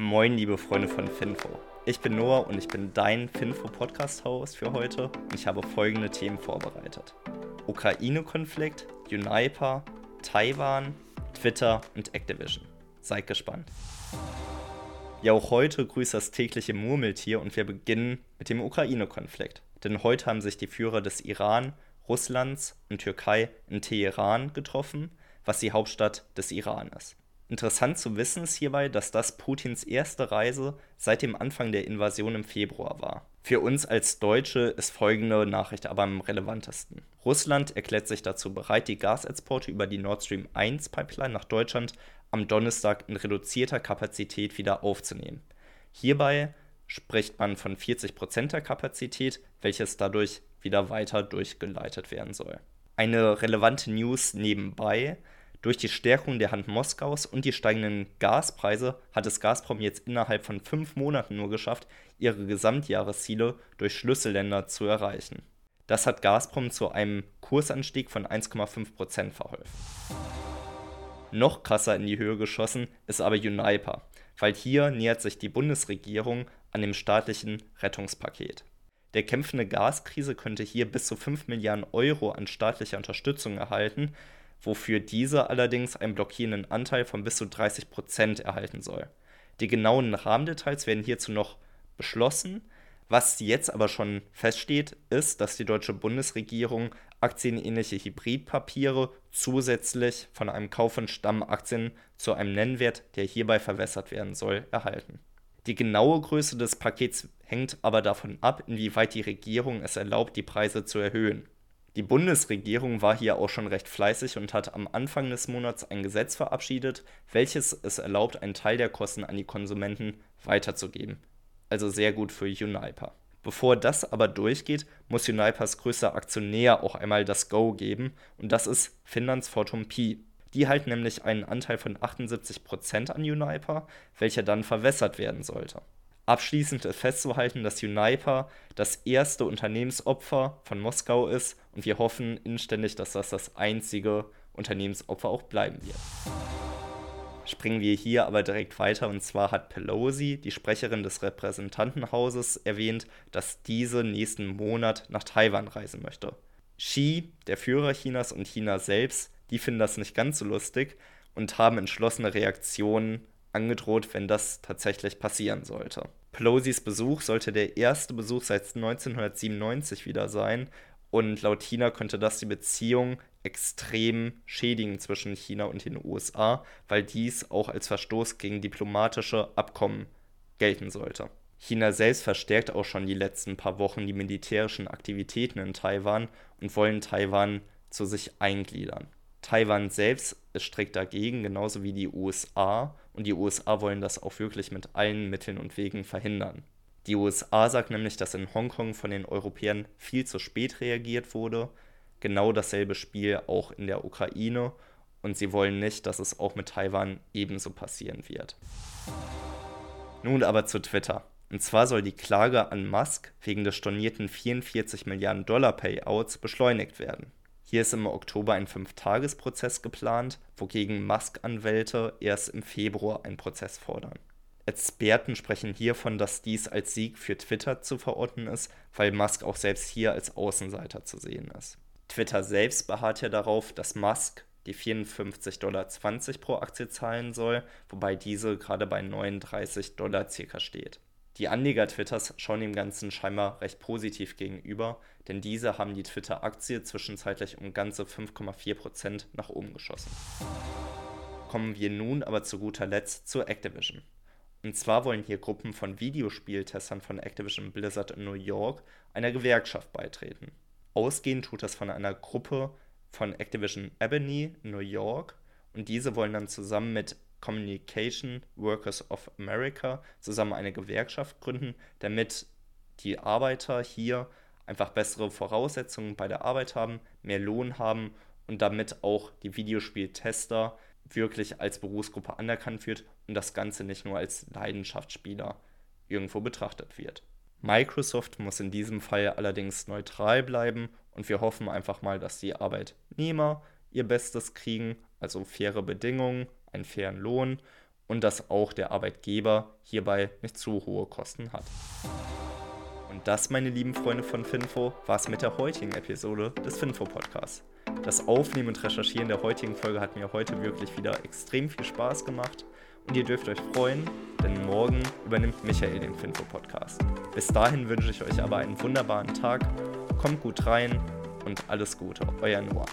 Moin, liebe Freunde von Finfo. Ich bin Noah und ich bin dein Finfo-Podcast-Host für heute und ich habe folgende Themen vorbereitet: Ukraine-Konflikt, Uniper, Taiwan, Twitter und Activision. Seid gespannt. Ja, auch heute grüßt das tägliche Murmeltier und wir beginnen mit dem Ukraine-Konflikt. Denn heute haben sich die Führer des Iran, Russlands und Türkei in Teheran getroffen, was die Hauptstadt des Iran ist. Interessant zu wissen ist hierbei, dass das Putins erste Reise seit dem Anfang der Invasion im Februar war. Für uns als Deutsche ist folgende Nachricht aber am relevantesten. Russland erklärt sich dazu bereit, die Gasexporte über die Nord Stream 1 Pipeline nach Deutschland am Donnerstag in reduzierter Kapazität wieder aufzunehmen. Hierbei spricht man von 40% der Kapazität, welches dadurch wieder weiter durchgeleitet werden soll. Eine relevante News nebenbei, durch die Stärkung der Hand Moskaus und die steigenden Gaspreise hat es Gazprom jetzt innerhalb von fünf Monaten nur geschafft, ihre Gesamtjahresziele durch Schlüsselländer zu erreichen. Das hat Gazprom zu einem Kursanstieg von 1,5% verholfen. Noch krasser in die Höhe geschossen ist aber Uniper, weil hier nähert sich die Bundesregierung an dem staatlichen Rettungspaket. Der kämpfende Gaskrise könnte hier bis zu 5 Milliarden Euro an staatlicher Unterstützung erhalten, wofür diese allerdings einen blockierenden Anteil von bis zu 30 Prozent erhalten soll. Die genauen Rahmendetails werden hierzu noch beschlossen. Was jetzt aber schon feststeht, ist, dass die deutsche Bundesregierung aktienähnliche Hybridpapiere zusätzlich von einem Kauf von Stammaktien zu einem Nennwert, der hierbei verwässert werden soll, erhalten. Die genaue Größe des Pakets hängt aber davon ab, inwieweit die Regierung es erlaubt, die Preise zu erhöhen. Die Bundesregierung war hier auch schon recht fleißig und hat am Anfang des Monats ein Gesetz verabschiedet, welches es erlaubt, einen Teil der Kosten an die Konsumenten weiterzugeben. Also sehr gut für Uniper. Bevor das aber durchgeht, muss Unipers größter Aktionär auch einmal das Go geben und das ist Finnlands Fortum Pi. Die halten nämlich einen Anteil von 78% an Uniper, welcher dann verwässert werden sollte. Abschließend ist festzuhalten, dass Uniper das erste Unternehmensopfer von Moskau ist und wir hoffen inständig, dass das das einzige Unternehmensopfer auch bleiben wird. Springen wir hier aber direkt weiter und zwar hat Pelosi, die Sprecherin des Repräsentantenhauses, erwähnt, dass diese nächsten Monat nach Taiwan reisen möchte. Xi, der Führer Chinas und China selbst, die finden das nicht ganz so lustig und haben entschlossene Reaktionen angedroht, wenn das tatsächlich passieren sollte. Pelosis Besuch sollte der erste Besuch seit 1997 wieder sein und laut China könnte das die Beziehung extrem schädigen zwischen China und den USA, weil dies auch als Verstoß gegen diplomatische Abkommen gelten sollte. China selbst verstärkt auch schon die letzten paar Wochen die militärischen Aktivitäten in Taiwan und wollen Taiwan zu sich eingliedern. Taiwan selbst ist strikt dagegen, genauso wie die USA. Und die USA wollen das auch wirklich mit allen Mitteln und Wegen verhindern. Die USA sagt nämlich, dass in Hongkong von den Europäern viel zu spät reagiert wurde. Genau dasselbe Spiel auch in der Ukraine. Und sie wollen nicht, dass es auch mit Taiwan ebenso passieren wird. Nun aber zu Twitter. Und zwar soll die Klage an Musk wegen des stornierten 44 Milliarden Dollar Payouts beschleunigt werden. Hier ist im Oktober ein Fünftagesprozess geplant, wogegen Musk-Anwälte erst im Februar einen Prozess fordern. Experten sprechen hiervon, dass dies als Sieg für Twitter zu verorten ist, weil Musk auch selbst hier als Außenseiter zu sehen ist. Twitter selbst beharrt ja darauf, dass Musk die 54,20 Dollar pro Aktie zahlen soll, wobei diese gerade bei 39 Dollar circa steht. Die Anleger Twitters schauen dem Ganzen scheinbar recht positiv gegenüber, denn diese haben die Twitter-Aktie zwischenzeitlich um ganze 5,4% nach oben geschossen. Kommen wir nun aber zu guter Letzt zu Activision. Und zwar wollen hier Gruppen von Videospieltestern von Activision Blizzard in New York einer Gewerkschaft beitreten. Ausgehend tut das von einer Gruppe von Activision Ebony in New York und diese wollen dann zusammen mit Communication Workers of America zusammen eine Gewerkschaft gründen, damit die Arbeiter hier einfach bessere Voraussetzungen bei der Arbeit haben, mehr Lohn haben und damit auch die Videospieltester wirklich als Berufsgruppe anerkannt wird und das Ganze nicht nur als Leidenschaftsspieler irgendwo betrachtet wird. Microsoft muss in diesem Fall allerdings neutral bleiben und wir hoffen einfach mal, dass die Arbeitnehmer ihr Bestes kriegen, also faire Bedingungen, einen fairen Lohn und dass auch der Arbeitgeber hierbei nicht zu hohe Kosten hat. Und das, meine lieben Freunde von Finfo, war es mit der heutigen Episode des Finfo-Podcasts. Das Aufnehmen und Recherchieren der heutigen Folge hat mir heute wirklich wieder extrem viel Spaß gemacht und ihr dürft euch freuen, denn morgen übernimmt Michael den Finfo-Podcast. Bis dahin wünsche ich euch aber einen wunderbaren Tag, kommt gut rein und alles Gute, euer Noah.